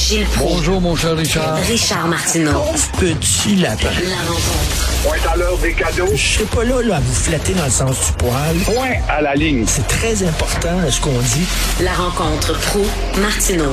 Gilles Proulx. Bonjour, mon cher Richard. Richard Martineau. Petit lapin. La rencontre. Point à l'heure des cadeaux. Je serai pas là, là à vous flatter dans le sens du poil. Point à la ligne. C'est très important ce qu'on dit. La rencontre pro martineau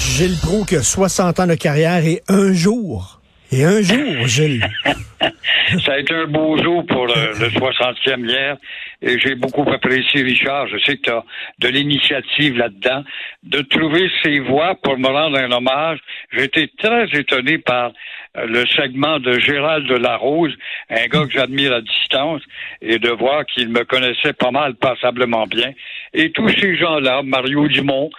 Gilles Proux qui a 60 ans de carrière et un jour. Et un jour, Gilles. Ça a été un beau jour pour le, le 60e hier et j'ai beaucoup apprécié Richard. Je sais que tu as de l'initiative là-dedans. De trouver ces voix pour me rendre un hommage, été très étonné par euh, le segment de Gérald de Larose, un gars que j'admire à distance, et de voir qu'il me connaissait pas mal, passablement bien. Et tous ces gens-là, Mario Dumont,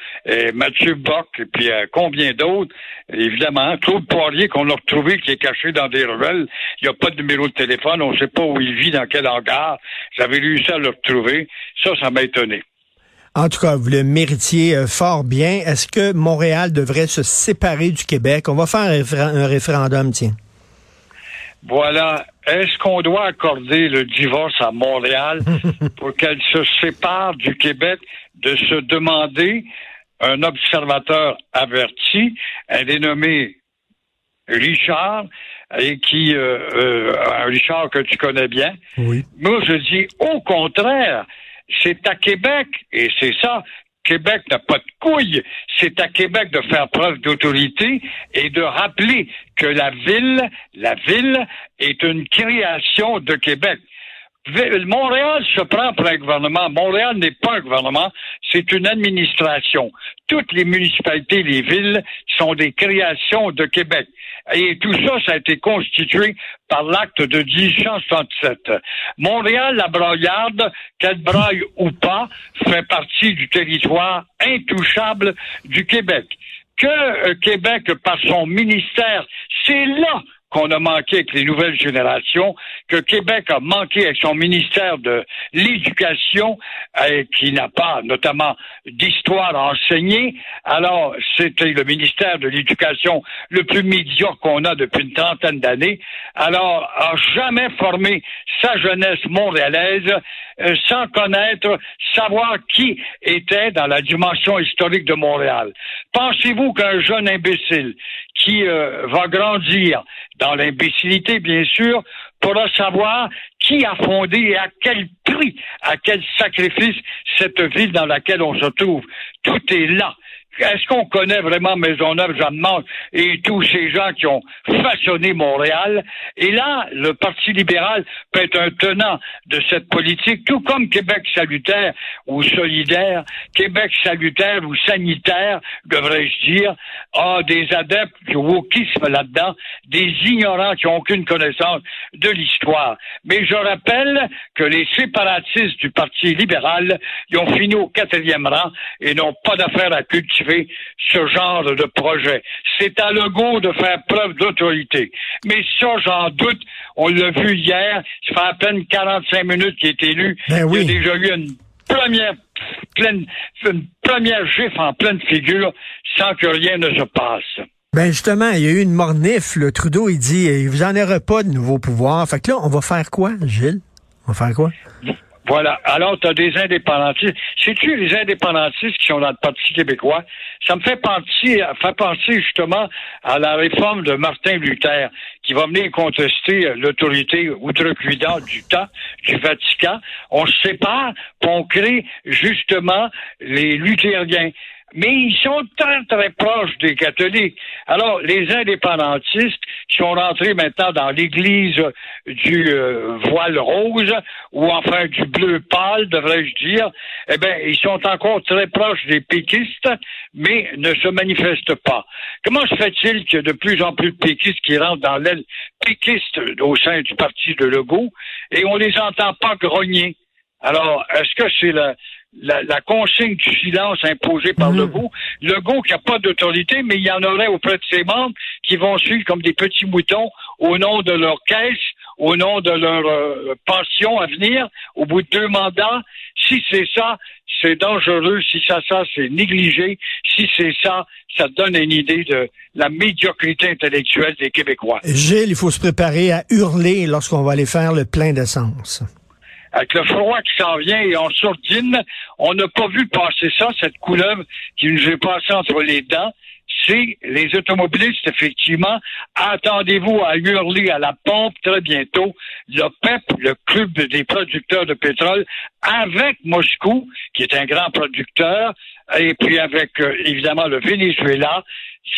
Mathieu Bock, et puis euh, combien d'autres, évidemment, Claude Poirier qu'on a retrouvé qui est caché dans des ruelles, il n'y a pas de numéro de téléphone, on ne sait pas où il vit, dans quel hangar. J'avais réussi à le retrouver. Ça, ça m'a étonné. En tout cas, vous le méritiez euh, fort bien. Est-ce que Montréal devrait se séparer du Québec? On va faire un référendum, tiens. Voilà. Est-ce qu'on doit accorder le divorce à Montréal pour qu'elle se sépare du Québec de se demander un observateur averti, un dénommé Richard, et qui, euh, euh, un Richard que tu connais bien. Oui. Moi, je dis au contraire, c'est à Québec, et c'est ça, Québec n'a pas de couilles, c'est à Québec de faire preuve d'autorité et de rappeler que la ville, la ville est une création de Québec. Montréal se prend pour un gouvernement. Montréal n'est pas un gouvernement, c'est une administration. Toutes les municipalités, les villes sont des créations de Québec. Et tout ça, ça a été constitué par l'acte de 1867. Montréal, la broyarde, qu'elle braille ou pas, fait partie du territoire intouchable du Québec. Que euh, Québec, par son ministère, c'est là qu'on a manqué avec les nouvelles générations, que Québec a manqué avec son ministère de l'Éducation, euh, qui n'a pas notamment d'histoire à enseigner. Alors, c'était le ministère de l'Éducation le plus médiocre qu'on a depuis une trentaine d'années. Alors, a jamais formé sa jeunesse montréalaise euh, sans connaître, savoir qui était dans la dimension historique de Montréal. Pensez-vous qu'un jeune imbécile qui euh, va grandir dans l'imbécilité, bien sûr, pourra savoir qui a fondé et à quel prix, à quel sacrifice cette ville dans laquelle on se trouve? Tout est là. Est-ce qu'on connaît vraiment Maisonneuve, Jeanne Marc et tous ces gens qui ont façonné Montréal? Et là, le Parti libéral peut être un tenant de cette politique, tout comme Québec salutaire ou solidaire, Québec salutaire ou sanitaire, devrais-je dire, a des adeptes du wokisme là-dedans, des ignorants qui n'ont aucune connaissance de l'histoire. Mais je rappelle que les séparatistes du Parti libéral, ils ont fini au quatrième rang et n'ont pas d'affaire à cultiver ce genre de projet. C'est à Legault de faire preuve d'autorité. Mais ça, j'en doute. On l'a vu hier. Ça fait à peine 45 minutes qu'il est élu. Ben oui. Il y a déjà eu une première pleine, une première gifle en pleine figure sans que rien ne se passe. Ben justement, il y a eu une mornif. Le Trudeau, il dit, il vous en aura pas de nouveaux pouvoirs. Fait que là, on va faire quoi, Gilles? On va faire quoi? Voilà. Alors, tu as des indépendantistes. Sais-tu les indépendantistes qui sont dans le Parti québécois? Ça me fait penser, fait penser justement à la réforme de Martin Luther, qui va venir contester l'autorité outrecuidante du temps du Vatican. On se sépare, puis on justement les luthériens mais ils sont très, très proches des catholiques. Alors, les indépendantistes qui sont rentrés maintenant dans l'église du euh, voile rose, ou enfin du bleu pâle, devrais-je dire, eh bien, ils sont encore très proches des péquistes, mais ne se manifestent pas. Comment se fait-il qu'il y a de plus en plus de péquistes qui rentrent dans l'aile péquiste au sein du parti de Legault, et on les entend pas grogner? Alors, est-ce que c'est la, la, la, consigne du silence imposée par Mmh. Legault? Legault qui n'a pas d'autorité, mais il y en aurait auprès de ses membres qui vont suivre comme des petits moutons au nom de leur caisse, au nom de leur euh, pension à venir, au bout de deux mandats. Si c'est ça, c'est dangereux. Si ça, ça, c'est négligé. Si c'est ça, ça donne une idée de la médiocrité intellectuelle des Québécois. Gilles, il faut se préparer à hurler lorsqu'on va aller faire le plein d'essence. Avec le froid qui s'en vient et on sourdine, on n'a pas vu passer ça, cette couleuvre qui nous est passée entre les dents. c'est les automobilistes, effectivement. Attendez-vous à hurler à la pompe très bientôt. Le PEP, le Club des producteurs de pétrole, avec Moscou, qui est un grand producteur, et puis avec, euh, évidemment, le Venezuela,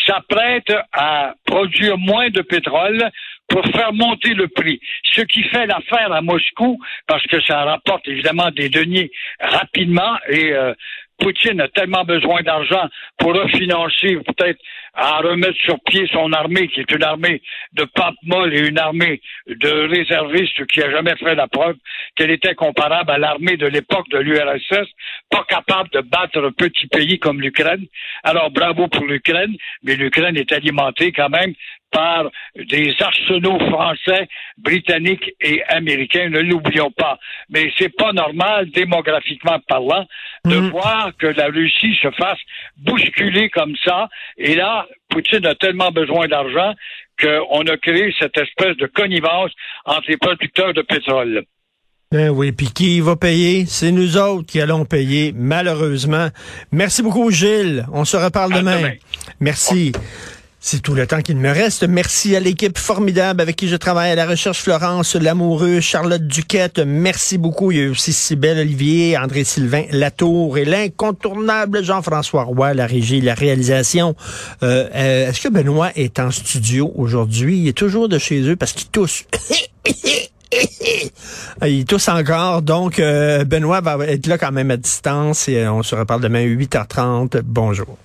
s'apprête à produire moins de pétrole pour faire monter le prix. Ce qui fait l'affaire à Moscou, parce que ça rapporte évidemment des deniers rapidement et euh, Poutine a tellement besoin d'argent pour refinancer, peut-être à remettre sur pied son armée, qui est une armée de pape molle et une armée de réservistes qui a jamais fait la preuve qu'elle était comparable à l'armée de l'époque de l'URSS, pas capable de battre un petit pays comme l'Ukraine. Alors bravo pour l'Ukraine, mais l'Ukraine est alimentée quand même par des arsenaux français, britanniques et américains, ne l'oublions pas. Mais c'est pas normal, démographiquement parlant, de Mm. voir que la Russie se fasse bousculer comme ça. Et là, Poutine a tellement besoin d'argent qu'on a créé cette espèce de connivence entre les producteurs de pétrole. Ben oui, puis qui va payer? C'est nous autres qui allons payer, malheureusement. Merci beaucoup, Gilles. On se reparle À demain. demain. Merci. C'est tout le temps qu'il me reste. Merci à l'équipe formidable avec qui je travaille à la recherche Florence Lamoureux, Charlotte Duquette. Merci beaucoup. Il y a aussi Cybelle Olivier, André Sylvain Latour et l'incontournable Jean-François Roy, la régie, la réalisation. Euh, euh, Est-ce que Benoît est en studio aujourd'hui? Il est toujours de chez eux parce qu'il tousse. Ah, Il tousse encore, donc euh, Benoît va être là quand même à distance et on se reparle demain à 8h30. Bonjour.